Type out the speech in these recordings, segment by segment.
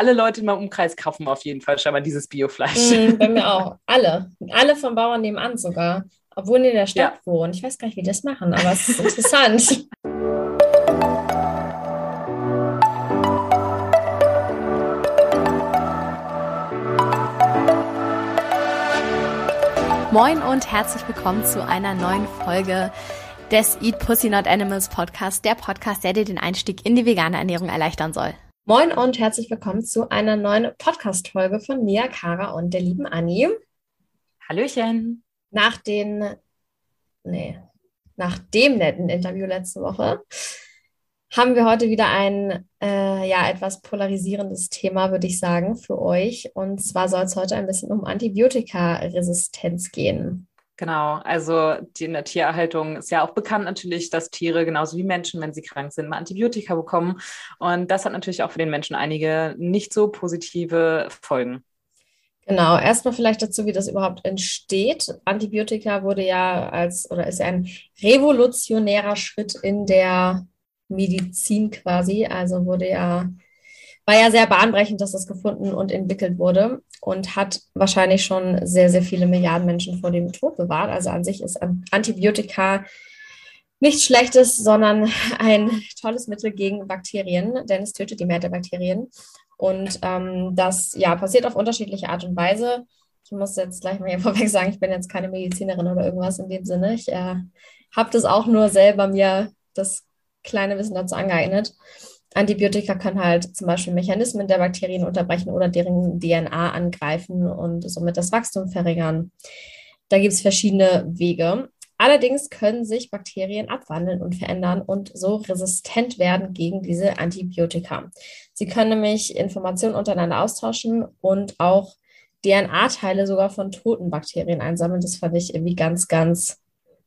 alle Leute in meinem Umkreis kaufen auf jeden Fall schon mal dieses Biofleisch. Mm, bei mir auch. Alle. Alle vom Bauern nebenan sogar. Obwohl die in der Stadt ja. wohnen. Ich weiß gar nicht, wie die das machen, aber es ist interessant. Moin und herzlich willkommen zu einer neuen Folge des Eat Pussy Not Animals Podcast, der Podcast, der dir den Einstieg in die vegane Ernährung erleichtern soll. Moin und herzlich willkommen zu einer neuen Podcast-Folge von Mia, Kara und der lieben Anni. Hallöchen. Nach den, nee, nach dem netten Interview letzte Woche haben wir heute wieder ein äh, ja etwas polarisierendes Thema, würde ich sagen, für euch. Und zwar soll es heute ein bisschen um Antibiotikaresistenz gehen. Genau, also die, in der Tiererhaltung ist ja auch bekannt natürlich, dass Tiere genauso wie Menschen, wenn sie krank sind, mal Antibiotika bekommen. Und das hat natürlich auch für den Menschen einige nicht so positive Folgen. Genau, erstmal vielleicht dazu, wie das überhaupt entsteht. Antibiotika wurde ja als oder ist ja ein revolutionärer Schritt in der Medizin quasi. Also wurde ja war ja sehr bahnbrechend, dass das gefunden und entwickelt wurde und hat wahrscheinlich schon sehr, sehr viele Milliarden Menschen vor dem Tod bewahrt. Also an sich ist Antibiotika nichts Schlechtes, sondern ein tolles Mittel gegen Bakterien, denn es tötet die Mehrheit der Bakterien. Und ähm, das ja, passiert auf unterschiedliche Art und Weise. Ich muss jetzt gleich mal hier vorweg sagen, ich bin jetzt keine Medizinerin oder irgendwas in dem Sinne. Ich äh, habe das auch nur selber mir das kleine Wissen dazu angeeignet. Antibiotika können halt zum Beispiel Mechanismen der Bakterien unterbrechen oder deren DNA angreifen und somit das Wachstum verringern. Da gibt es verschiedene Wege. Allerdings können sich Bakterien abwandeln und verändern und so resistent werden gegen diese Antibiotika. Sie können nämlich Informationen untereinander austauschen und auch DNA-Teile sogar von toten Bakterien einsammeln. Das fand ich irgendwie ganz, ganz,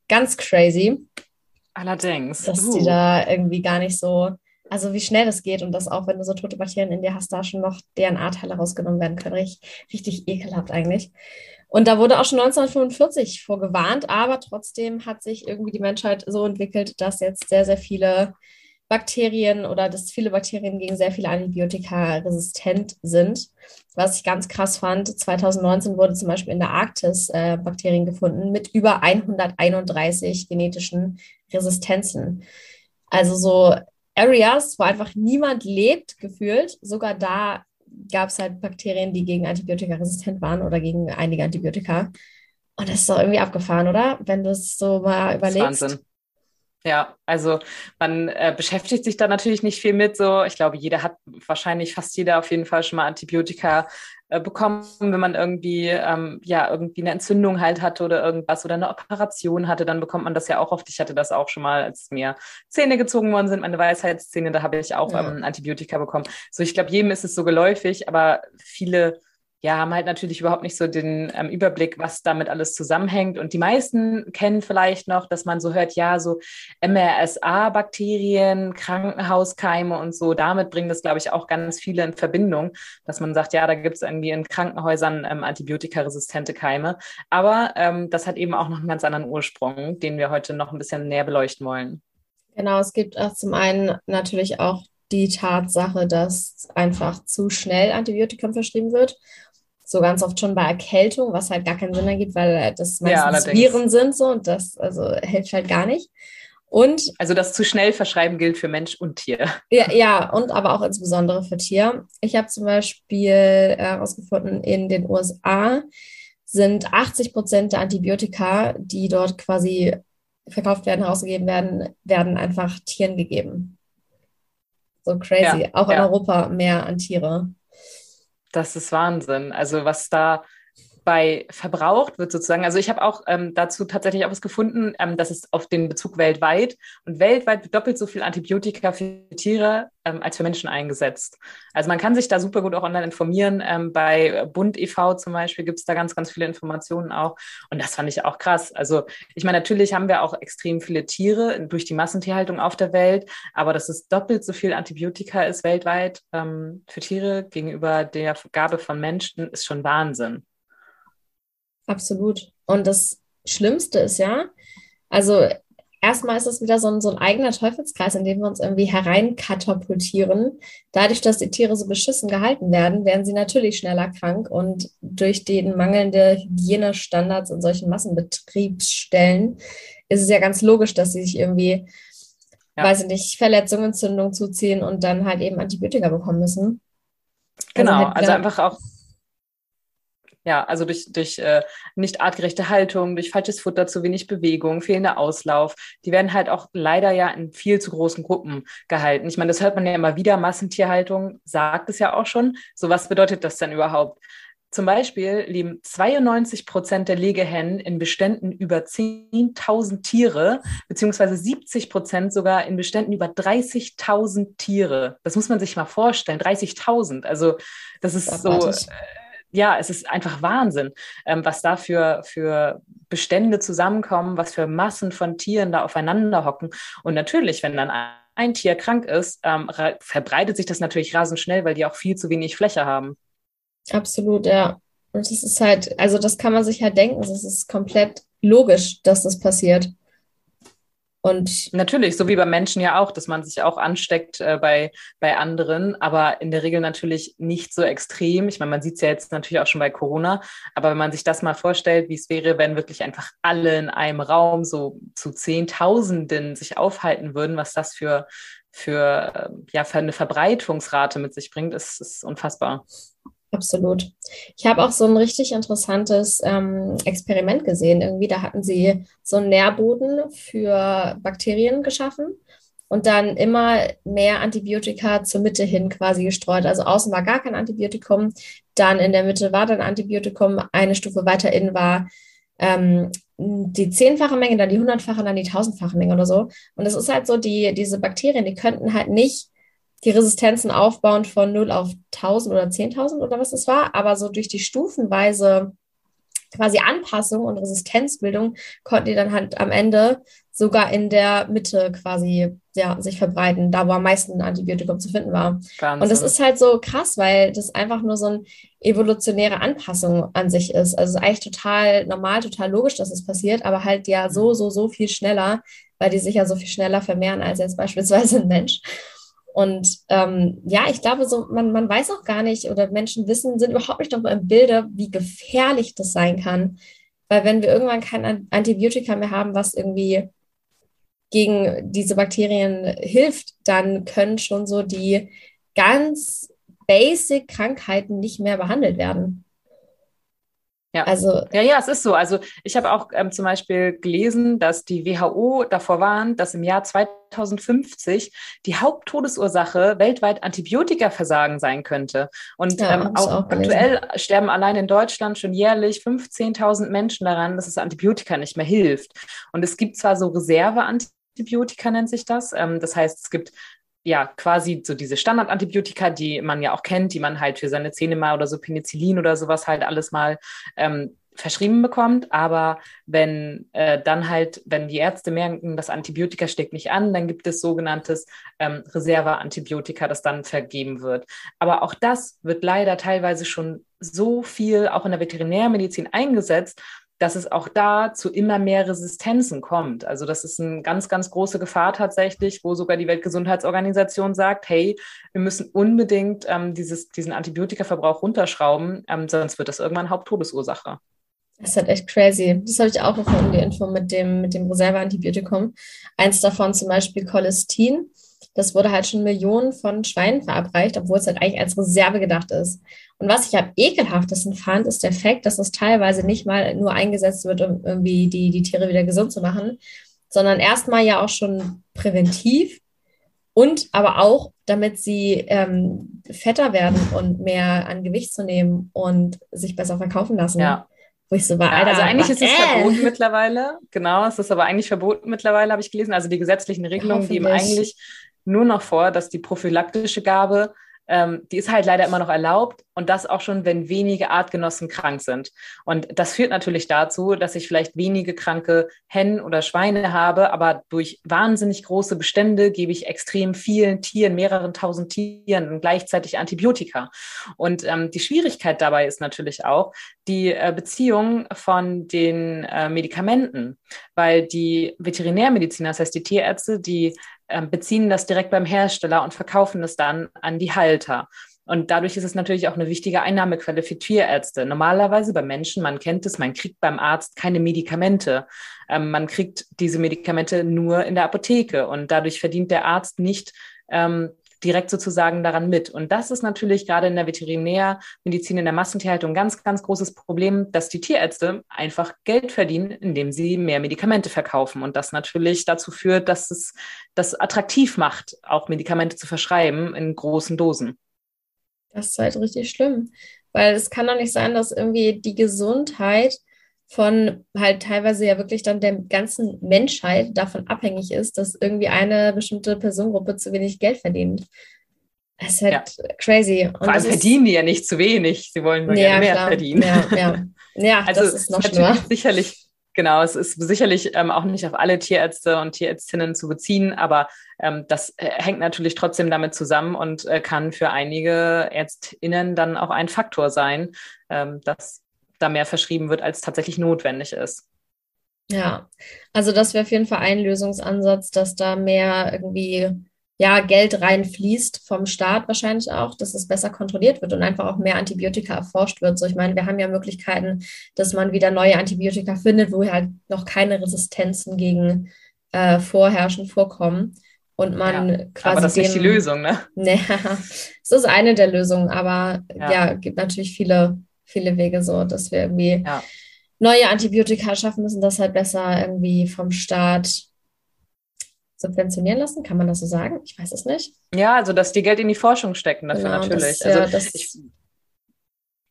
ganz crazy. Allerdings. Dass uh. die da irgendwie gar nicht so also wie schnell das geht und dass auch, wenn du so tote Bakterien in dir hast, da schon noch DNA-Teile rausgenommen werden können. Richtig, richtig ekelhaft eigentlich. Und da wurde auch schon 1945 vorgewarnt, aber trotzdem hat sich irgendwie die Menschheit so entwickelt, dass jetzt sehr, sehr viele Bakterien oder dass viele Bakterien gegen sehr viele Antibiotika resistent sind. Was ich ganz krass fand, 2019 wurde zum Beispiel in der Arktis äh, Bakterien gefunden mit über 131 genetischen Resistenzen. Also so Areas, wo einfach niemand lebt, gefühlt. Sogar da gab es halt Bakterien, die gegen Antibiotika resistent waren oder gegen einige Antibiotika. Und das ist doch irgendwie abgefahren, oder? Wenn du es so mal überlegst. Wahnsinn. Ja, also man äh, beschäftigt sich da natürlich nicht viel mit. So, ich glaube, jeder hat wahrscheinlich fast jeder auf jeden Fall schon mal Antibiotika äh, bekommen, wenn man irgendwie ähm, ja irgendwie eine Entzündung halt hatte oder irgendwas oder eine Operation hatte, dann bekommt man das ja auch oft. Ich hatte das auch schon mal, als mir Zähne gezogen worden sind, meine Weisheitszähne, da habe ich auch ja. ähm, Antibiotika bekommen. So, ich glaube, jedem ist es so geläufig, aber viele ja, haben halt natürlich überhaupt nicht so den ähm, Überblick, was damit alles zusammenhängt. Und die meisten kennen vielleicht noch, dass man so hört, ja, so MRSA-Bakterien, Krankenhauskeime und so. Damit bringen das, glaube ich, auch ganz viele in Verbindung, dass man sagt, ja, da gibt es irgendwie in Krankenhäusern ähm, antibiotikaresistente Keime. Aber ähm, das hat eben auch noch einen ganz anderen Ursprung, den wir heute noch ein bisschen näher beleuchten wollen. Genau, es gibt auch zum einen natürlich auch die Tatsache, dass einfach zu schnell Antibiotikum verschrieben wird so ganz oft schon bei Erkältung, was halt gar keinen Sinn ergibt, weil das meistens ja, Viren sind so und das also hilft halt gar nicht. Und also das zu schnell verschreiben gilt für Mensch und Tier. Ja, ja und aber auch insbesondere für Tier. Ich habe zum Beispiel herausgefunden, in den USA sind 80 Prozent der Antibiotika, die dort quasi verkauft werden, herausgegeben werden, werden einfach Tieren gegeben. So crazy. Ja, auch in ja. Europa mehr an Tiere. Das ist Wahnsinn. Also was da bei verbraucht wird sozusagen. Also ich habe auch ähm, dazu tatsächlich auch was gefunden, ähm, das ist auf den Bezug weltweit. Und weltweit wird doppelt so viel Antibiotika für Tiere ähm, als für Menschen eingesetzt. Also man kann sich da super gut auch online informieren. Ähm, bei Bund e.V. zum Beispiel gibt es da ganz, ganz viele Informationen auch. Und das fand ich auch krass. Also ich meine, natürlich haben wir auch extrem viele Tiere durch die Massentierhaltung auf der Welt, aber dass es doppelt so viel Antibiotika ist weltweit ähm, für Tiere gegenüber der Gabe von Menschen, ist schon Wahnsinn. Absolut. Und das Schlimmste ist ja, also erstmal ist es wieder so ein, so ein eigener Teufelskreis, in dem wir uns irgendwie hereinkatapultieren. Dadurch, dass die Tiere so beschissen gehalten werden, werden sie natürlich schneller krank und durch den mangelnde Hygienestandards in solchen Massenbetriebsstellen ist es ja ganz logisch, dass sie sich irgendwie, ja. weiß ich nicht, Verletzungen, Entzündungen zuziehen und dann halt eben Antibiotika bekommen müssen. Genau, also, halt also einfach auch ja, also durch, durch äh, nicht artgerechte Haltung, durch falsches Futter, zu wenig Bewegung, fehlender Auslauf. Die werden halt auch leider ja in viel zu großen Gruppen gehalten. Ich meine, das hört man ja immer wieder. Massentierhaltung sagt es ja auch schon. So was bedeutet das denn überhaupt? Zum Beispiel leben 92 Prozent der Legehennen in Beständen über 10.000 Tiere, beziehungsweise 70 Prozent sogar in Beständen über 30.000 Tiere. Das muss man sich mal vorstellen, 30.000. Also das ist so, ja, es ist einfach Wahnsinn, ähm, was da für, für Bestände zusammenkommen, was für Massen von Tieren da aufeinander hocken. Und natürlich, wenn dann ein Tier krank ist, ähm, verbreitet sich das natürlich rasend schnell, weil die auch viel zu wenig Fläche haben. Absolut, ja. Und das ist halt, also das kann man sich halt denken, es ist komplett logisch, dass das passiert. Und natürlich, so wie bei Menschen ja auch, dass man sich auch ansteckt äh, bei, bei anderen, aber in der Regel natürlich nicht so extrem. Ich meine, man sieht es ja jetzt natürlich auch schon bei Corona, aber wenn man sich das mal vorstellt, wie es wäre, wenn wirklich einfach alle in einem Raum so zu Zehntausenden sich aufhalten würden, was das für, für, äh, ja, für eine Verbreitungsrate mit sich bringt, ist, ist unfassbar. Absolut. Ich habe auch so ein richtig interessantes ähm, Experiment gesehen. Irgendwie, da hatten sie so einen Nährboden für Bakterien geschaffen und dann immer mehr Antibiotika zur Mitte hin quasi gestreut. Also außen war gar kein Antibiotikum, dann in der Mitte war dann Antibiotikum, eine Stufe weiter innen war ähm, die zehnfache Menge, dann die hundertfache, dann die tausendfache Menge oder so. Und es ist halt so, die, diese Bakterien, die könnten halt nicht die Resistenzen aufbauen von 0 auf 1000 oder 10.000 oder was es war, aber so durch die stufenweise quasi Anpassung und Resistenzbildung konnten die dann halt am Ende sogar in der Mitte quasi ja, sich verbreiten, da wo am meisten Antibiotikum zu finden war. Wahnsinn. Und das ist halt so krass, weil das einfach nur so eine evolutionäre Anpassung an sich ist. Also eigentlich total normal, total logisch, dass es passiert, aber halt ja so, so, so viel schneller, weil die sich ja so viel schneller vermehren als jetzt beispielsweise ein Mensch. Und ähm, ja, ich glaube, so man, man weiß auch gar nicht oder Menschen wissen, sind überhaupt nicht darüber im Bilde, wie gefährlich das sein kann. Weil wenn wir irgendwann kein Antibiotika mehr haben, was irgendwie gegen diese Bakterien hilft, dann können schon so die ganz basic Krankheiten nicht mehr behandelt werden. Ja. Also, ja, ja, es ist so. Also ich habe auch ähm, zum Beispiel gelesen, dass die WHO davor warnt, dass im Jahr 2050 die Haupttodesursache weltweit Antibiotikaversagen sein könnte. Und ja, ähm, auch, auch aktuell sterben allein in Deutschland schon jährlich 15.000 Menschen daran, dass es Antibiotika nicht mehr hilft. Und es gibt zwar so Reserveantibiotika, nennt sich das. Ähm, das heißt, es gibt ja quasi so diese Standardantibiotika, die man ja auch kennt, die man halt für seine Zähne mal oder so Penicillin oder sowas halt alles mal ähm, verschrieben bekommt. Aber wenn äh, dann halt, wenn die Ärzte merken, das Antibiotika steckt nicht an, dann gibt es sogenanntes ähm, Reserveantibiotika, das dann vergeben wird. Aber auch das wird leider teilweise schon so viel auch in der Veterinärmedizin eingesetzt, dass es auch da zu immer mehr Resistenzen kommt. Also das ist eine ganz, ganz große Gefahr tatsächlich, wo sogar die Weltgesundheitsorganisation sagt, hey, wir müssen unbedingt ähm, dieses, diesen Antibiotikaverbrauch runterschrauben, ähm, sonst wird das irgendwann Haupttodesursache. Das ist halt echt crazy. Das habe ich auch gefunden, die Info mit dem, mit dem Reserveantibiotikum. Eins davon zum Beispiel Cholestin. Das wurde halt schon Millionen von Schweinen verabreicht, obwohl es halt eigentlich als Reserve gedacht ist. Und was ich am ekelhaftesten fand, ist der Fakt, dass es teilweise nicht mal nur eingesetzt wird, um irgendwie die, die Tiere wieder gesund zu machen, sondern erstmal ja auch schon präventiv und aber auch, damit sie ähm, fetter werden und mehr an Gewicht zu nehmen und sich besser verkaufen lassen. Ja. Wo ich so war, Alter, also eigentlich ist es äh. verboten mittlerweile. Genau, es ist aber eigentlich verboten mittlerweile, habe ich gelesen. Also die gesetzlichen Regelungen geben eigentlich nur noch vor, dass die prophylaktische Gabe ähm, die ist halt leider immer noch erlaubt, und das auch schon, wenn wenige Artgenossen krank sind. Und das führt natürlich dazu, dass ich vielleicht wenige kranke Hennen oder Schweine habe, aber durch wahnsinnig große Bestände gebe ich extrem vielen Tieren, mehreren tausend Tieren gleichzeitig Antibiotika. Und ähm, die Schwierigkeit dabei ist natürlich auch die äh, Beziehung von den äh, Medikamenten, weil die Veterinärmediziner, das heißt die Tierärzte, die äh, beziehen das direkt beim Hersteller und verkaufen es dann an die Halter. Und dadurch ist es natürlich auch eine wichtige Einnahmequelle für Tierärzte. Normalerweise bei Menschen, man kennt es, man kriegt beim Arzt keine Medikamente. Ähm, man kriegt diese Medikamente nur in der Apotheke und dadurch verdient der Arzt nicht ähm, direkt sozusagen daran mit. Und das ist natürlich gerade in der Veterinärmedizin, in der Massentierhaltung ein ganz, ganz großes Problem, dass die Tierärzte einfach Geld verdienen, indem sie mehr Medikamente verkaufen. Und das natürlich dazu führt, dass es das attraktiv macht, auch Medikamente zu verschreiben in großen Dosen. Das ist halt richtig schlimm, weil es kann doch nicht sein, dass irgendwie die Gesundheit von halt teilweise ja wirklich dann der ganzen Menschheit davon abhängig ist, dass irgendwie eine bestimmte Personengruppe zu wenig Geld verdient. Das ist halt ja. crazy. Und Vor allem verdienen die ja nicht zu wenig. Sie wollen nur ja, mehr klar. verdienen. Ja, ja. ja also das ist noch schlimmer. Sicherlich Genau, es ist sicherlich ähm, auch nicht auf alle Tierärzte und Tierärztinnen zu beziehen, aber ähm, das äh, hängt natürlich trotzdem damit zusammen und äh, kann für einige ÄrztInnen dann auch ein Faktor sein, ähm, dass da mehr verschrieben wird, als tatsächlich notwendig ist. Ja, also das wäre auf jeden Fall ein Lösungsansatz, dass da mehr irgendwie ja, Geld reinfließt vom Staat wahrscheinlich auch, dass es besser kontrolliert wird und einfach auch mehr Antibiotika erforscht wird. So, ich meine, wir haben ja Möglichkeiten, dass man wieder neue Antibiotika findet, wo halt noch keine Resistenzen gegen äh, vorherrschen, vorkommen. Und man ja, quasi. Aber das ist nicht die Lösung, ne? Naja, es ist eine der Lösungen, aber ja, ja gibt natürlich viele, viele Wege so, dass wir irgendwie ja. neue Antibiotika schaffen müssen, das halt besser irgendwie vom Staat subventionieren lassen? Kann man das so sagen? Ich weiß es nicht. Ja, also dass die Geld in die Forschung stecken dafür genau, natürlich. Das, also ja, ich,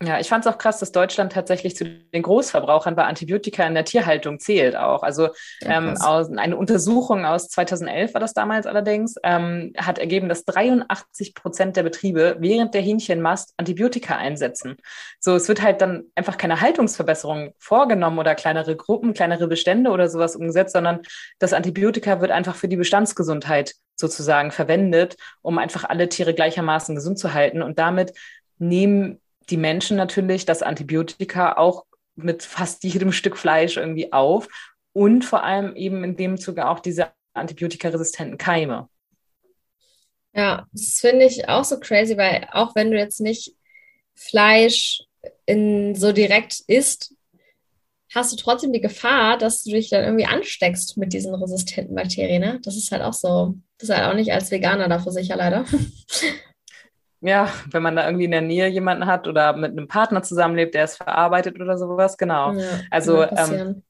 ja, ich fand es auch krass, dass Deutschland tatsächlich zu den Großverbrauchern bei Antibiotika in der Tierhaltung zählt auch. Also ja, ähm, aus, eine Untersuchung aus 2011 war das damals allerdings, ähm, hat ergeben, dass 83 Prozent der Betriebe während der Hähnchenmast Antibiotika einsetzen. So, es wird halt dann einfach keine Haltungsverbesserung vorgenommen oder kleinere Gruppen, kleinere Bestände oder sowas umgesetzt, sondern das Antibiotika wird einfach für die Bestandsgesundheit sozusagen verwendet, um einfach alle Tiere gleichermaßen gesund zu halten. Und damit nehmen die Menschen natürlich das Antibiotika auch mit fast jedem Stück Fleisch irgendwie auf und vor allem eben in dem Zuge auch diese antibiotikaresistenten Keime. Ja, das finde ich auch so crazy, weil auch wenn du jetzt nicht Fleisch in, so direkt isst, hast du trotzdem die Gefahr, dass du dich dann irgendwie ansteckst mit diesen resistenten Bakterien. Ne? Das ist halt auch so, das ist halt auch nicht als Veganer dafür sicher leider. ja, wenn man da irgendwie in der Nähe jemanden hat oder mit einem Partner zusammenlebt, der es verarbeitet oder sowas, genau. Ja, also ähm,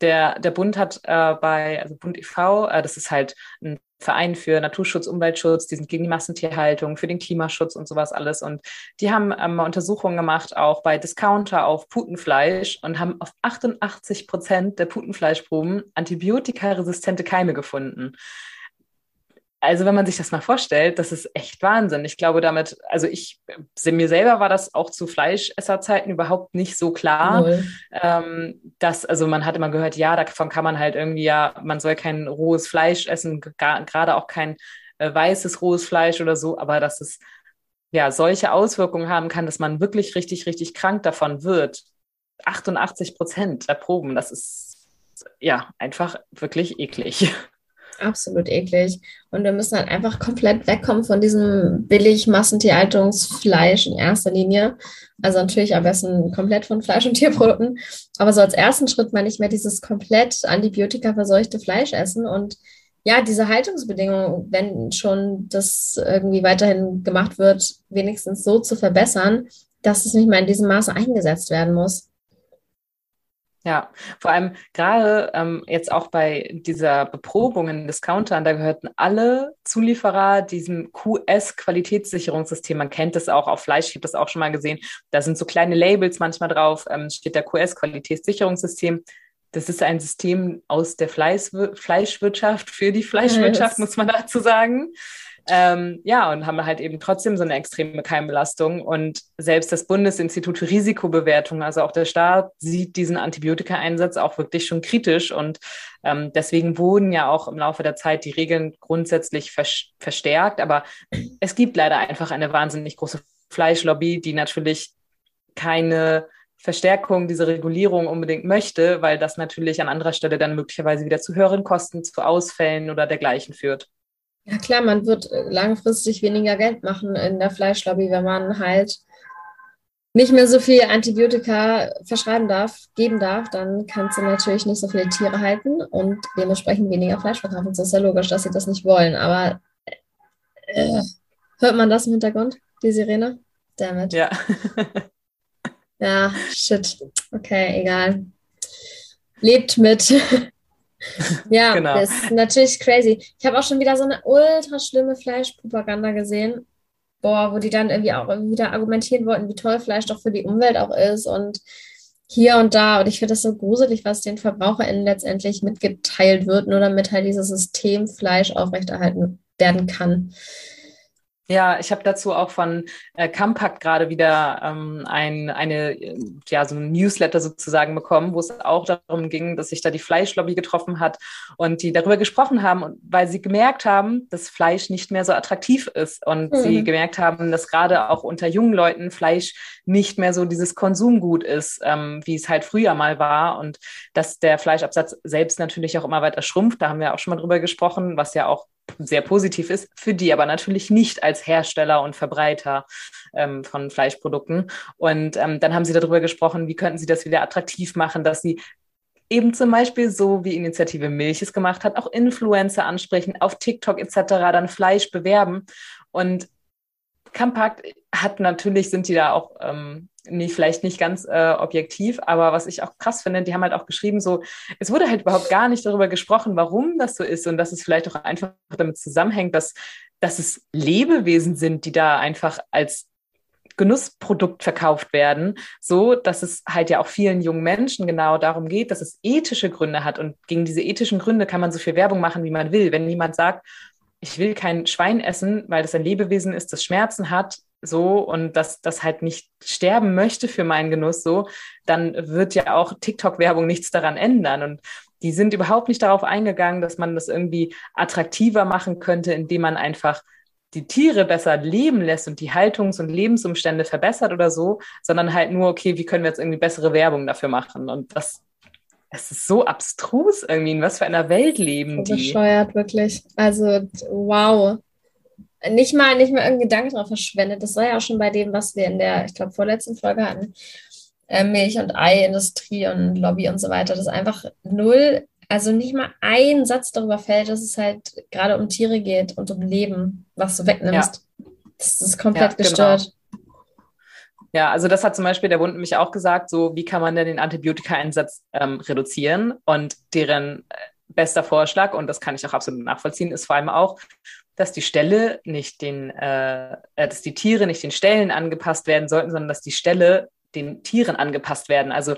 der, der Bund hat äh, bei, also Bund e.V., äh, das ist halt ein Verein für Naturschutz, Umweltschutz, die sind gegen die Massentierhaltung, für den Klimaschutz und sowas alles. Und die haben ähm, Untersuchungen gemacht, auch bei Discounter auf Putenfleisch und haben auf 88 Prozent der Putenfleischproben antibiotikaresistente Keime gefunden. Also wenn man sich das mal vorstellt, das ist echt Wahnsinn. Ich glaube damit, also ich, mir selber war das auch zu Fleischesserzeiten überhaupt nicht so klar. Ähm, dass, also man hat immer gehört, ja, davon kann man halt irgendwie, ja, man soll kein rohes Fleisch essen, gerade auch kein äh, weißes rohes Fleisch oder so, aber dass es ja solche Auswirkungen haben kann, dass man wirklich richtig, richtig krank davon wird. 88 Prozent der Proben, das ist ja einfach wirklich eklig. absolut eklig. Und wir müssen halt einfach komplett wegkommen von diesem billig Massentierhaltungsfleisch in erster Linie. Also natürlich am besten komplett von Fleisch- und Tierprodukten. Aber so als ersten Schritt mal nicht mehr dieses komplett antibiotika-verseuchte Fleisch essen und ja, diese Haltungsbedingungen, wenn schon das irgendwie weiterhin gemacht wird, wenigstens so zu verbessern, dass es nicht mehr in diesem Maße eingesetzt werden muss. Ja, vor allem gerade ähm, jetzt auch bei dieser Beprobung in Discountern, da gehörten alle Zulieferer diesem QS-Qualitätssicherungssystem. Man kennt das auch auf Fleisch, ich habe das auch schon mal gesehen. Da sind so kleine Labels manchmal drauf, ähm, steht der QS-Qualitätssicherungssystem. Das ist ein System aus der Fleisch Fleischwirtschaft für die Fleischwirtschaft, yes. muss man dazu sagen. Ähm, ja, und haben halt eben trotzdem so eine extreme Keimbelastung. Und selbst das Bundesinstitut für Risikobewertung, also auch der Staat, sieht diesen Antibiotika-Einsatz auch wirklich schon kritisch. Und ähm, deswegen wurden ja auch im Laufe der Zeit die Regeln grundsätzlich vers verstärkt. Aber es gibt leider einfach eine wahnsinnig große Fleischlobby, die natürlich keine Verstärkung dieser Regulierung unbedingt möchte, weil das natürlich an anderer Stelle dann möglicherweise wieder zu höheren Kosten, zu Ausfällen oder dergleichen führt. Ja klar, man wird äh, langfristig weniger Geld machen in der Fleischlobby, wenn man halt nicht mehr so viel Antibiotika verschreiben darf, geben darf, dann kannst du natürlich nicht so viele Tiere halten und dementsprechend weniger Fleisch verkaufen. Das ist ja logisch, dass sie das nicht wollen. Aber äh, hört man das im Hintergrund, die Sirene? Damit. Ja. Ja, shit. Okay, egal. Lebt mit. ja, genau. das ist natürlich crazy. Ich habe auch schon wieder so eine ultra schlimme Fleischpropaganda gesehen. Boah, wo die dann irgendwie auch wieder argumentieren wollten, wie toll Fleisch doch für die Umwelt auch ist und hier und da. Und ich finde das so gruselig, was den VerbraucherInnen letztendlich mitgeteilt wird, nur damit halt dieses System Fleisch aufrechterhalten werden kann. Ja, ich habe dazu auch von äh, Compact gerade wieder ähm, ein, eine, ja, so ein Newsletter sozusagen bekommen, wo es auch darum ging, dass sich da die Fleischlobby getroffen hat und die darüber gesprochen haben, weil sie gemerkt haben, dass Fleisch nicht mehr so attraktiv ist und mhm. sie gemerkt haben, dass gerade auch unter jungen Leuten Fleisch nicht mehr so dieses Konsumgut ist, ähm, wie es halt früher mal war und dass der Fleischabsatz selbst natürlich auch immer weiter schrumpft. Da haben wir auch schon mal drüber gesprochen, was ja auch sehr positiv ist, für die aber natürlich nicht als Hersteller und Verbreiter ähm, von Fleischprodukten. Und ähm, dann haben sie darüber gesprochen, wie könnten sie das wieder attraktiv machen, dass sie eben zum Beispiel so wie Initiative Milch es gemacht hat, auch Influencer ansprechen, auf TikTok etc. dann Fleisch bewerben. Und Compact hat natürlich, sind die da auch ähm, nicht, vielleicht nicht ganz äh, objektiv, aber was ich auch krass finde, die haben halt auch geschrieben, so, es wurde halt überhaupt gar nicht darüber gesprochen, warum das so ist und dass es vielleicht auch einfach damit zusammenhängt, dass, dass es Lebewesen sind, die da einfach als Genussprodukt verkauft werden, so dass es halt ja auch vielen jungen Menschen genau darum geht, dass es ethische Gründe hat und gegen diese ethischen Gründe kann man so viel Werbung machen, wie man will. Wenn jemand sagt, ich will kein Schwein essen, weil das ein Lebewesen ist, das Schmerzen hat, so und das, das halt nicht sterben möchte für meinen Genuss so, dann wird ja auch TikTok-Werbung nichts daran ändern. Und die sind überhaupt nicht darauf eingegangen, dass man das irgendwie attraktiver machen könnte, indem man einfach die Tiere besser leben lässt und die Haltungs- und Lebensumstände verbessert oder so, sondern halt nur, okay, wie können wir jetzt irgendwie bessere Werbung dafür machen? Und das, es ist so abstrus irgendwie, in was für einer Welt leben so die. Bescheuert, wirklich. Also, wow nicht mal, nicht mal irgendein Gedanke darauf verschwendet. Das war ja auch schon bei dem, was wir in der, ich glaube, vorletzten Folge hatten. Äh, Milch- und Eiindustrie und Lobby und so weiter. Das ist einfach null, also nicht mal ein Satz darüber fällt, dass es halt gerade um Tiere geht und um Leben, was du wegnimmst. Ja. Das ist komplett ja, genau. gestört. Ja, also das hat zum Beispiel der Bund nämlich auch gesagt, so wie kann man denn den Antibiotika-Einsatz ähm, reduzieren? Und deren äh, bester Vorschlag, und das kann ich auch absolut nachvollziehen, ist vor allem auch, dass die Ställe nicht den, äh, äh, dass die Tiere nicht den Ställen angepasst werden sollten, sondern dass die Ställe den Tieren angepasst werden. Also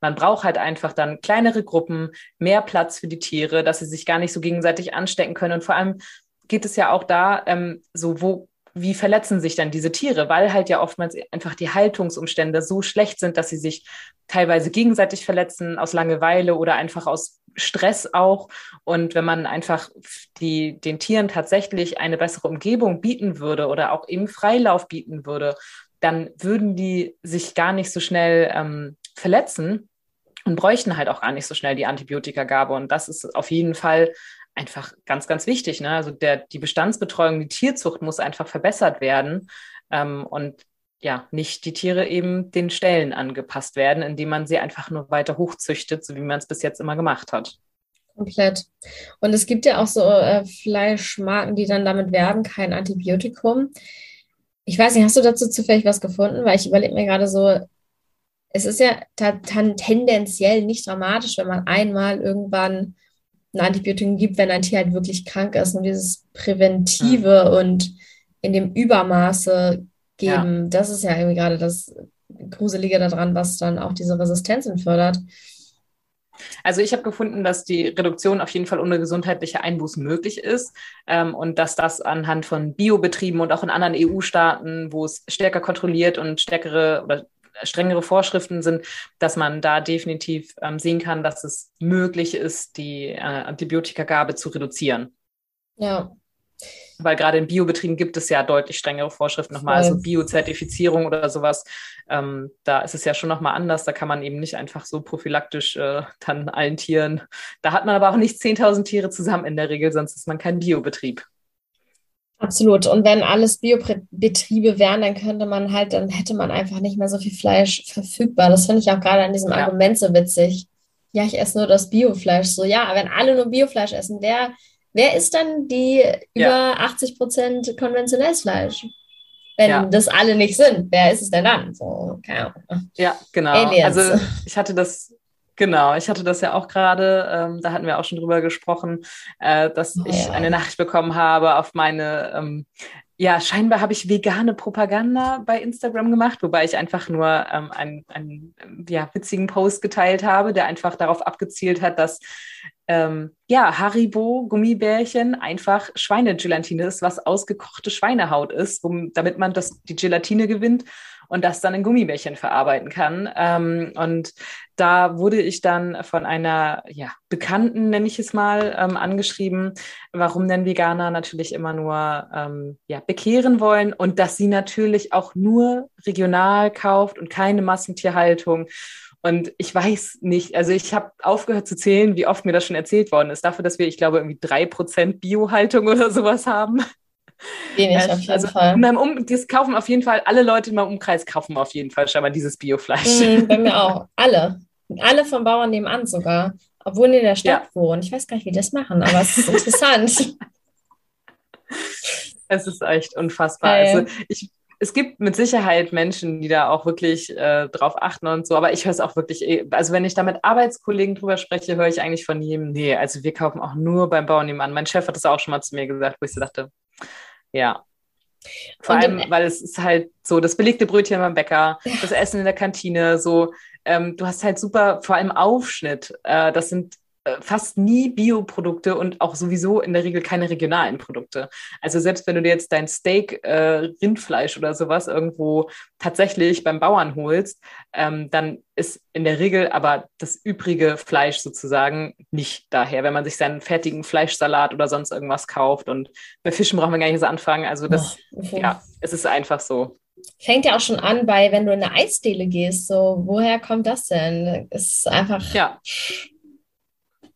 man braucht halt einfach dann kleinere Gruppen, mehr Platz für die Tiere, dass sie sich gar nicht so gegenseitig anstecken können. Und vor allem geht es ja auch da, ähm, so wo wie verletzen sich dann diese Tiere, weil halt ja oftmals einfach die Haltungsumstände so schlecht sind, dass sie sich teilweise gegenseitig verletzen aus Langeweile oder einfach aus Stress auch. Und wenn man einfach die, den Tieren tatsächlich eine bessere Umgebung bieten würde oder auch eben Freilauf bieten würde, dann würden die sich gar nicht so schnell ähm, verletzen und bräuchten halt auch gar nicht so schnell die Antibiotikagabe. Und das ist auf jeden Fall einfach ganz, ganz wichtig. Ne? Also der, die Bestandsbetreuung, die Tierzucht muss einfach verbessert werden ähm, und ja, nicht die Tiere eben den Stellen angepasst werden, indem man sie einfach nur weiter hochzüchtet, so wie man es bis jetzt immer gemacht hat. Komplett. Und es gibt ja auch so äh, Fleischmarken, die dann damit werben, kein Antibiotikum. Ich weiß nicht, hast du dazu zufällig was gefunden? Weil ich überlege mir gerade so, es ist ja tendenziell nicht dramatisch, wenn man einmal irgendwann ein Antibiotikum gibt, wenn ein Tier halt wirklich krank ist. Und dieses Präventive mhm. und in dem Übermaße geben, ja. das ist ja irgendwie gerade das Gruselige daran, was dann auch diese Resistenzen fördert. Also ich habe gefunden, dass die Reduktion auf jeden Fall ohne gesundheitliche Einbußen möglich ist ähm, und dass das anhand von Biobetrieben und auch in anderen EU-Staaten, wo es stärker kontrolliert und stärkere oder strengere Vorschriften sind, dass man da definitiv ähm, sehen kann, dass es möglich ist, die äh, Antibiotikagabe zu reduzieren. Ja. Weil gerade in Biobetrieben gibt es ja deutlich strengere Vorschriften nochmal, also Biozertifizierung oder sowas. Ähm, da ist es ja schon nochmal anders. Da kann man eben nicht einfach so prophylaktisch äh, dann allen Tieren. Da hat man aber auch nicht 10.000 Tiere zusammen in der Regel, sonst ist man kein Biobetrieb. Absolut. Und wenn alles Biobetriebe wären, dann könnte man halt, dann hätte man einfach nicht mehr so viel Fleisch verfügbar. Das finde ich auch gerade an diesem ja. Argument so witzig. Ja, ich esse nur das Biofleisch. So, ja, wenn alle nur Biofleisch essen, wer, wer isst dann die ja. über 80 Prozent konventionelles Fleisch? Wenn ja. das alle nicht sind, wer ist es denn dann? So, keine Ahnung. Ja, genau. Aliens. Also ich hatte das Genau, ich hatte das ja auch gerade, ähm, da hatten wir auch schon drüber gesprochen, äh, dass oh, ich eine Nachricht bekommen habe auf meine, ähm, ja, scheinbar habe ich vegane Propaganda bei Instagram gemacht, wobei ich einfach nur ähm, einen, einen ja, witzigen Post geteilt habe, der einfach darauf abgezielt hat, dass ähm, ja, Haribo Gummibärchen einfach Schweinegelatine ist, was ausgekochte Schweinehaut ist, um, damit man das, die Gelatine gewinnt und das dann in Gummibärchen verarbeiten kann. Ähm, und da wurde ich dann von einer ja, Bekannten, nenne ich es mal, ähm, angeschrieben, warum denn Veganer natürlich immer nur ähm, ja, bekehren wollen und dass sie natürlich auch nur regional kauft und keine Massentierhaltung. Und ich weiß nicht, also ich habe aufgehört zu zählen, wie oft mir das schon erzählt worden ist, dafür, dass wir, ich glaube, irgendwie drei Prozent Biohaltung oder sowas haben. Wenig auf jeden also Fall. Um, das kaufen auf jeden Fall, alle Leute in meinem Umkreis kaufen auf jeden Fall schon mal dieses Biofleisch. Mm, bei mir auch. Alle. Alle vom Bauern nebenan sogar. Obwohl die in der Stadt ja. wohnen. Ich weiß gar nicht, wie die das machen, aber es ist interessant. es ist echt unfassbar. Hey. Also ich, es gibt mit Sicherheit Menschen, die da auch wirklich äh, drauf achten und so, aber ich höre es auch wirklich, eh, also wenn ich da mit Arbeitskollegen drüber spreche, höre ich eigentlich von jedem, nee, also wir kaufen auch nur beim Bauern nebenan. Mein Chef hat das auch schon mal zu mir gesagt, wo ich so dachte, ja. Vor und allem, weil es ist halt so, das belegte Brötchen beim Bäcker, das Essen in der Kantine, so, ähm, du hast halt super, vor allem Aufschnitt. Äh, das sind fast nie Bioprodukte und auch sowieso in der Regel keine regionalen Produkte. Also selbst wenn du dir jetzt dein Steak, äh, Rindfleisch oder sowas irgendwo tatsächlich beim Bauern holst, ähm, dann ist in der Regel aber das übrige Fleisch sozusagen nicht daher, wenn man sich seinen fertigen Fleischsalat oder sonst irgendwas kauft. Und bei Fischen brauchen wir gar nicht so anfangen. Also das, okay. ja, es ist einfach so fängt ja auch schon an bei, wenn du in eine Eisdiele gehst, so, woher kommt das denn? Es ist einfach. Ja.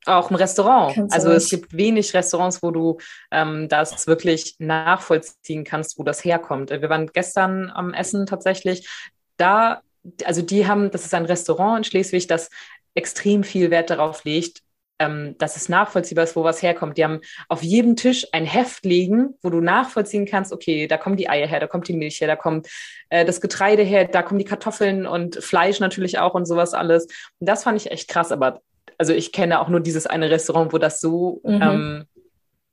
Auch im Restaurant. also es gibt wenig Restaurants, wo du ähm, das wirklich nachvollziehen kannst, wo das herkommt. Wir waren gestern am Essen tatsächlich. Da, also die haben, das ist ein Restaurant in Schleswig, das extrem viel Wert darauf legt, ähm, dass es nachvollziehbar ist, wo was herkommt. Die haben auf jedem Tisch ein Heft liegen, wo du nachvollziehen kannst, okay, da kommen die Eier her, da kommt die Milch her, da kommt äh, das Getreide her, da kommen die Kartoffeln und Fleisch natürlich auch und sowas alles. Und das fand ich echt krass, aber also ich kenne auch nur dieses eine Restaurant, wo das so mhm. ähm,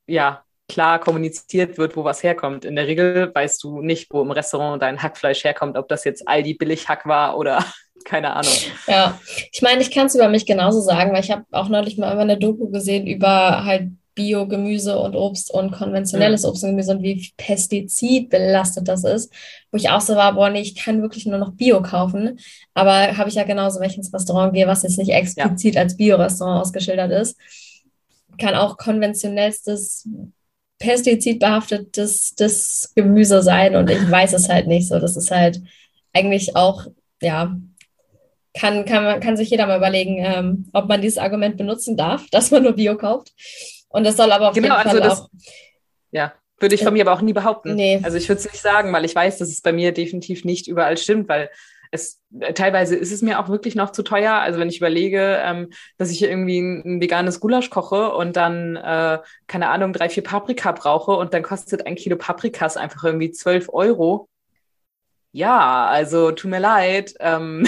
ja klar kommuniziert wird, wo was herkommt. In der Regel weißt du nicht, wo im Restaurant dein Hackfleisch herkommt, ob das jetzt Aldi Billighack war oder keine Ahnung. Ja, ich meine, ich kann es über mich genauso sagen, weil ich habe auch neulich mal eine Doku gesehen über halt Bio-Gemüse und Obst und konventionelles mhm. Obst und Gemüse und wie pestizidbelastet das ist, wo ich auch so war, boah, nee, ich kann wirklich nur noch Bio kaufen. Aber habe ich ja genauso, wenn ich ins Restaurant gehe, was jetzt nicht explizit ja. als Bio-Restaurant ausgeschildert ist, kann auch konventionellstes pestizidbehaftetes das Gemüse sein und ich weiß es halt nicht so. Das ist halt eigentlich auch, ja, kann, kann, man, kann sich jeder mal überlegen, ähm, ob man dieses Argument benutzen darf, dass man nur Bio kauft. Und das soll aber auf genau, jeden Fall also das, auch. Ja, würde ich von mir aber auch nie behaupten. Nee. Also ich würde es nicht sagen, weil ich weiß, dass es bei mir definitiv nicht überall stimmt, weil es teilweise ist es mir auch wirklich noch zu teuer. Also wenn ich überlege, ähm, dass ich irgendwie ein, ein, veganes Gulasch koche und dann, äh, keine Ahnung, drei, vier Paprika brauche und dann kostet ein Kilo Paprikas einfach irgendwie zwölf Euro. Ja, also tut mir leid. Ähm,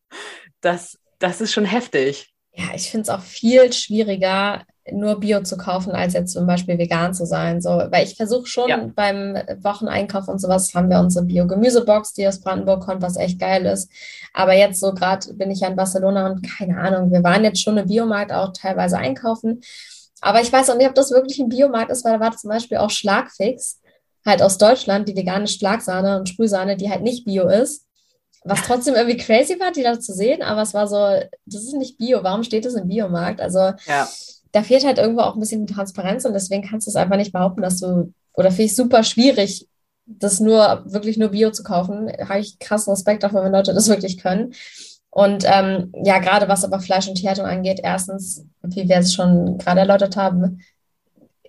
das, das ist schon heftig. Ja, ich finde es auch viel schwieriger, nur Bio zu kaufen, als jetzt zum Beispiel vegan zu sein. So, weil ich versuche schon ja. beim Wocheneinkauf und sowas haben wir unsere Bio-Gemüsebox, die aus Brandenburg kommt, was echt geil ist. Aber jetzt so gerade bin ich ja in Barcelona und keine Ahnung, wir waren jetzt schon im Biomarkt auch teilweise einkaufen. Aber ich weiß auch nicht, ob das wirklich ein Biomarkt ist, weil da war zum Beispiel auch Schlagfix, halt aus Deutschland, die vegane Schlagsahne und Sprühsahne, die halt nicht Bio ist. Was trotzdem irgendwie crazy war, die da zu sehen, aber es war so, das ist nicht Bio, warum steht das im Biomarkt? Also ja da fehlt halt irgendwo auch ein bisschen die Transparenz und deswegen kannst du es einfach nicht behaupten, dass du, oder finde ich super schwierig, das nur, wirklich nur Bio zu kaufen. Habe ich krassen Respekt davor, wenn Leute das wirklich können. Und ähm, ja, gerade was aber Fleisch- und Tierhaltung angeht, erstens, wie wir es schon gerade erläutert haben,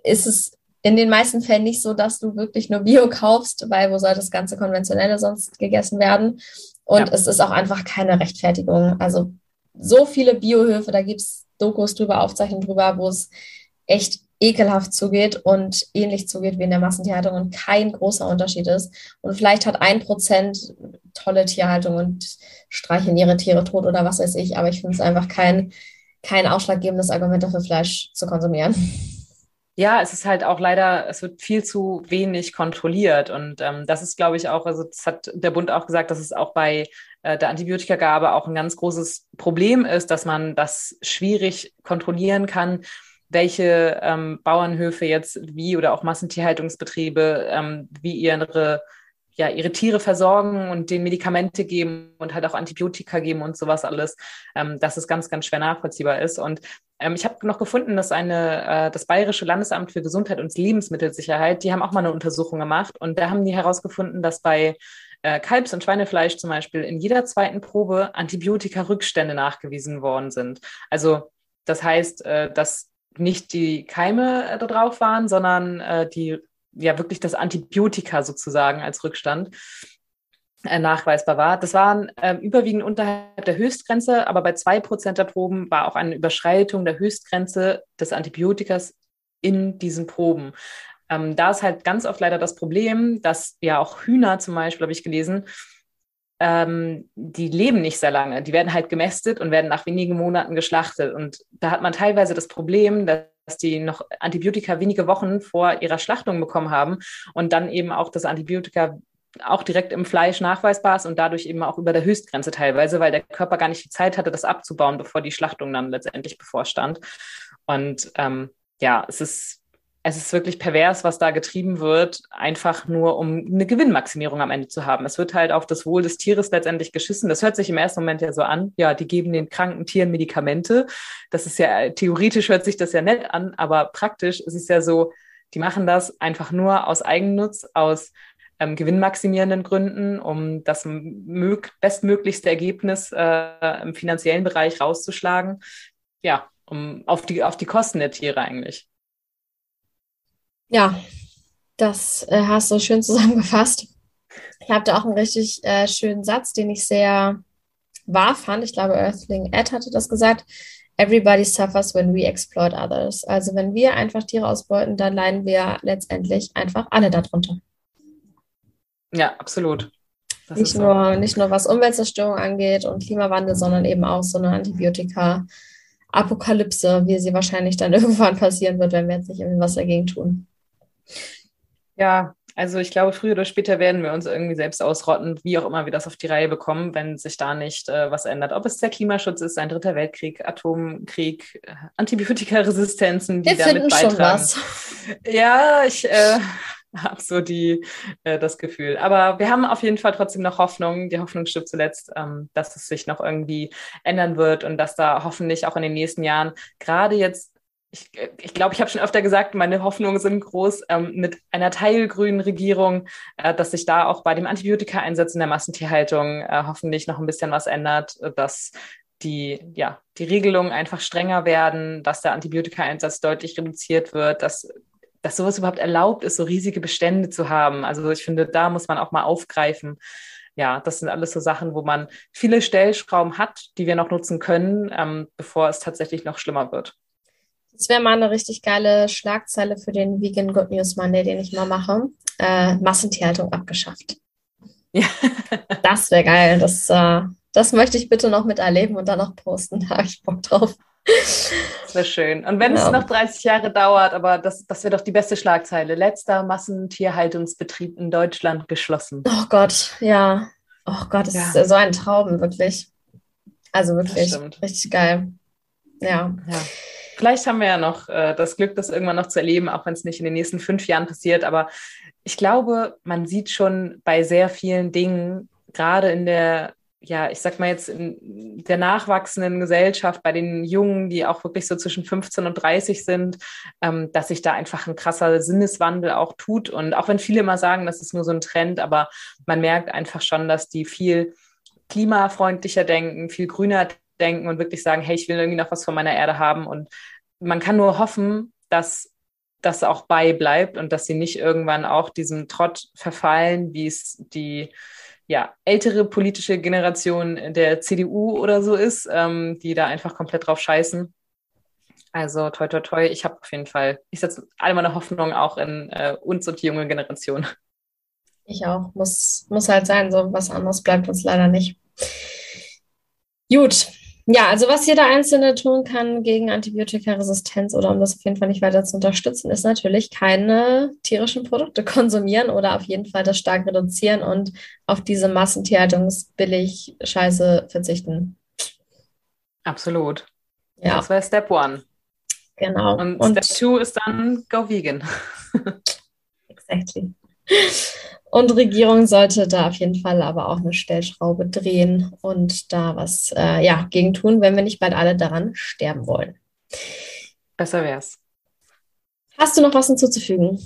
ist es in den meisten Fällen nicht so, dass du wirklich nur Bio kaufst, weil wo soll das ganze Konventionelle sonst gegessen werden? Und ja. es ist auch einfach keine Rechtfertigung. Also so viele Biohöfe, da gibt es Dokus drüber, Aufzeichnungen drüber, wo es echt ekelhaft zugeht und ähnlich zugeht wie in der Massentierhaltung und kein großer Unterschied ist. Und vielleicht hat ein Prozent tolle Tierhaltung und streichen ihre Tiere tot oder was weiß ich, aber ich finde es einfach kein, kein ausschlaggebendes Argument dafür, Fleisch zu konsumieren. Ja, es ist halt auch leider, es wird viel zu wenig kontrolliert. Und ähm, das ist, glaube ich, auch, also das hat der Bund auch gesagt, dass es auch bei äh, der Antibiotikagabe auch ein ganz großes Problem ist, dass man das schwierig kontrollieren kann, welche ähm, Bauernhöfe jetzt wie oder auch Massentierhaltungsbetriebe ähm, wie ihre ja, ihre Tiere versorgen und den Medikamente geben und halt auch Antibiotika geben und sowas alles, ähm, dass es ganz, ganz schwer nachvollziehbar ist. Und ähm, ich habe noch gefunden, dass eine, äh, das Bayerische Landesamt für Gesundheit und Lebensmittelsicherheit, die haben auch mal eine Untersuchung gemacht und da haben die herausgefunden, dass bei äh, Kalbs- und Schweinefleisch zum Beispiel in jeder zweiten Probe Antibiotika-Rückstände nachgewiesen worden sind. Also das heißt, äh, dass nicht die Keime äh, da drauf waren, sondern äh, die ja wirklich das Antibiotika sozusagen als Rückstand äh, nachweisbar war. Das waren äh, überwiegend unterhalb der Höchstgrenze, aber bei zwei Prozent der Proben war auch eine Überschreitung der Höchstgrenze des Antibiotikas in diesen Proben. Ähm, da ist halt ganz oft leider das Problem, dass ja auch Hühner zum Beispiel, habe ich gelesen, ähm, die leben nicht sehr lange. Die werden halt gemästet und werden nach wenigen Monaten geschlachtet. Und da hat man teilweise das Problem, dass die noch Antibiotika wenige Wochen vor ihrer Schlachtung bekommen haben und dann eben auch das Antibiotika auch direkt im Fleisch nachweisbar ist und dadurch eben auch über der Höchstgrenze teilweise, weil der Körper gar nicht die Zeit hatte, das abzubauen, bevor die Schlachtung dann letztendlich bevorstand. Und ähm, ja, es ist es ist wirklich pervers, was da getrieben wird, einfach nur um eine Gewinnmaximierung am Ende zu haben. Es wird halt auf das Wohl des Tieres letztendlich geschissen. Das hört sich im ersten Moment ja so an. Ja, die geben den kranken Tieren Medikamente. Das ist ja, theoretisch hört sich das ja nett an, aber praktisch ist es ja so, die machen das einfach nur aus Eigennutz, aus ähm, gewinnmaximierenden Gründen, um das bestmöglichste Ergebnis äh, im finanziellen Bereich rauszuschlagen. Ja, um auf die, auf die Kosten der Tiere eigentlich. Ja, das äh, hast du schön zusammengefasst. Ich habe da auch einen richtig äh, schönen Satz, den ich sehr wahr fand. Ich glaube, Earthling Ed hatte das gesagt. Everybody suffers when we exploit others. Also wenn wir einfach Tiere ausbeuten, dann leiden wir letztendlich einfach alle darunter. Ja, absolut. Das nicht, nur, so. nicht nur was Umweltzerstörung angeht und Klimawandel, sondern eben auch so eine Antibiotika-Apokalypse, wie sie wahrscheinlich dann irgendwann passieren wird, wenn wir jetzt nicht irgendwie was dagegen tun. Ja, also ich glaube, früher oder später werden wir uns irgendwie selbst ausrotten, wie auch immer wir das auf die Reihe bekommen, wenn sich da nicht äh, was ändert. Ob es der Klimaschutz ist, ein dritter Weltkrieg, Atomkrieg, äh, Antibiotikaresistenzen, die wir damit beitragen. Schon was. Ja, ich äh, habe so die, äh, das Gefühl. Aber wir haben auf jeden Fall trotzdem noch Hoffnung. Die Hoffnung stirbt zuletzt, ähm, dass es sich noch irgendwie ändern wird und dass da hoffentlich auch in den nächsten Jahren gerade jetzt ich glaube, ich, glaub, ich habe schon öfter gesagt, meine Hoffnungen sind groß ähm, mit einer teilgrünen Regierung, äh, dass sich da auch bei dem Antibiotika-Einsatz in der Massentierhaltung äh, hoffentlich noch ein bisschen was ändert, äh, dass die, ja, die Regelungen einfach strenger werden, dass der Antibiotika-Einsatz deutlich reduziert wird, dass, dass sowas überhaupt erlaubt ist, so riesige Bestände zu haben. Also ich finde, da muss man auch mal aufgreifen. Ja, das sind alles so Sachen, wo man viele Stellschrauben hat, die wir noch nutzen können, ähm, bevor es tatsächlich noch schlimmer wird. Das wäre mal eine richtig geile Schlagzeile für den Vegan Good News Monday, den ich mal mache. Äh, Massentierhaltung abgeschafft. Ja. das wäre geil. Das, äh, das möchte ich bitte noch miterleben und dann noch posten. Da habe ich Bock drauf. Das wäre schön. Und wenn ja. es noch 30 Jahre dauert, aber das, das wäre doch die beste Schlagzeile. Letzter Massentierhaltungsbetrieb in Deutschland geschlossen. Oh Gott, ja. Oh Gott, das ja. ist so ein Traum, wirklich. Also wirklich, richtig geil. Ja. ja. Vielleicht haben wir ja noch äh, das Glück, das irgendwann noch zu erleben, auch wenn es nicht in den nächsten fünf Jahren passiert. Aber ich glaube, man sieht schon bei sehr vielen Dingen, gerade in der ja, ich sag mal jetzt in der nachwachsenden Gesellschaft, bei den Jungen, die auch wirklich so zwischen 15 und 30 sind, ähm, dass sich da einfach ein krasser Sinneswandel auch tut. Und auch wenn viele immer sagen, das ist nur so ein Trend, aber man merkt einfach schon, dass die viel klimafreundlicher denken, viel grüner denken und wirklich sagen, hey, ich will irgendwie noch was von meiner Erde haben. Und man kann nur hoffen, dass das auch beibleibt und dass sie nicht irgendwann auch diesem Trott verfallen, wie es die ja, ältere politische Generation der CDU oder so ist, ähm, die da einfach komplett drauf scheißen. Also toi toi toi, ich habe auf jeden Fall, ich setze alle meine Hoffnung auch in äh, uns und die junge Generation. Ich auch. Muss, muss halt sein, so was anderes bleibt uns leider nicht. Gut, ja, also was jeder Einzelne tun kann gegen Antibiotikaresistenz oder um das auf jeden Fall nicht weiter zu unterstützen, ist natürlich keine tierischen Produkte konsumieren oder auf jeden Fall das stark reduzieren und auf diese Massentierhaltungsbillig Scheiße verzichten. Absolut. Ja. Das wäre Step One. Genau. Und, und Step Two ist dann Go Vegan. exactly. Und Regierung sollte da auf jeden Fall aber auch eine Stellschraube drehen und da was äh, ja, gegen tun, wenn wir nicht bald alle daran sterben wollen. Besser wär's. Hast du noch was hinzuzufügen?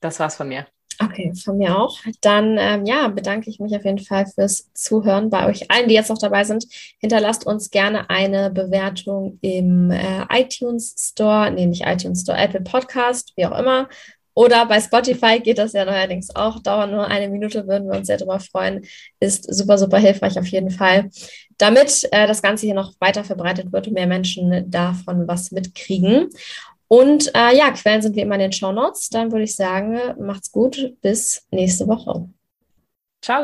Das war's von mir. Okay, von mir auch. Dann ähm, ja, bedanke ich mich auf jeden Fall fürs Zuhören bei euch allen, die jetzt noch dabei sind. Hinterlasst uns gerne eine Bewertung im äh, iTunes Store, nee, nicht iTunes Store, Apple Podcast, wie auch immer. Oder bei Spotify geht das ja neuerdings auch. Dauert nur eine Minute, würden wir uns sehr darüber freuen. Ist super, super hilfreich auf jeden Fall. Damit äh, das Ganze hier noch weiter verbreitet wird und mehr Menschen davon was mitkriegen. Und äh, ja, Quellen sind wie immer in den Show Notes. Dann würde ich sagen, macht's gut. Bis nächste Woche. Ciao.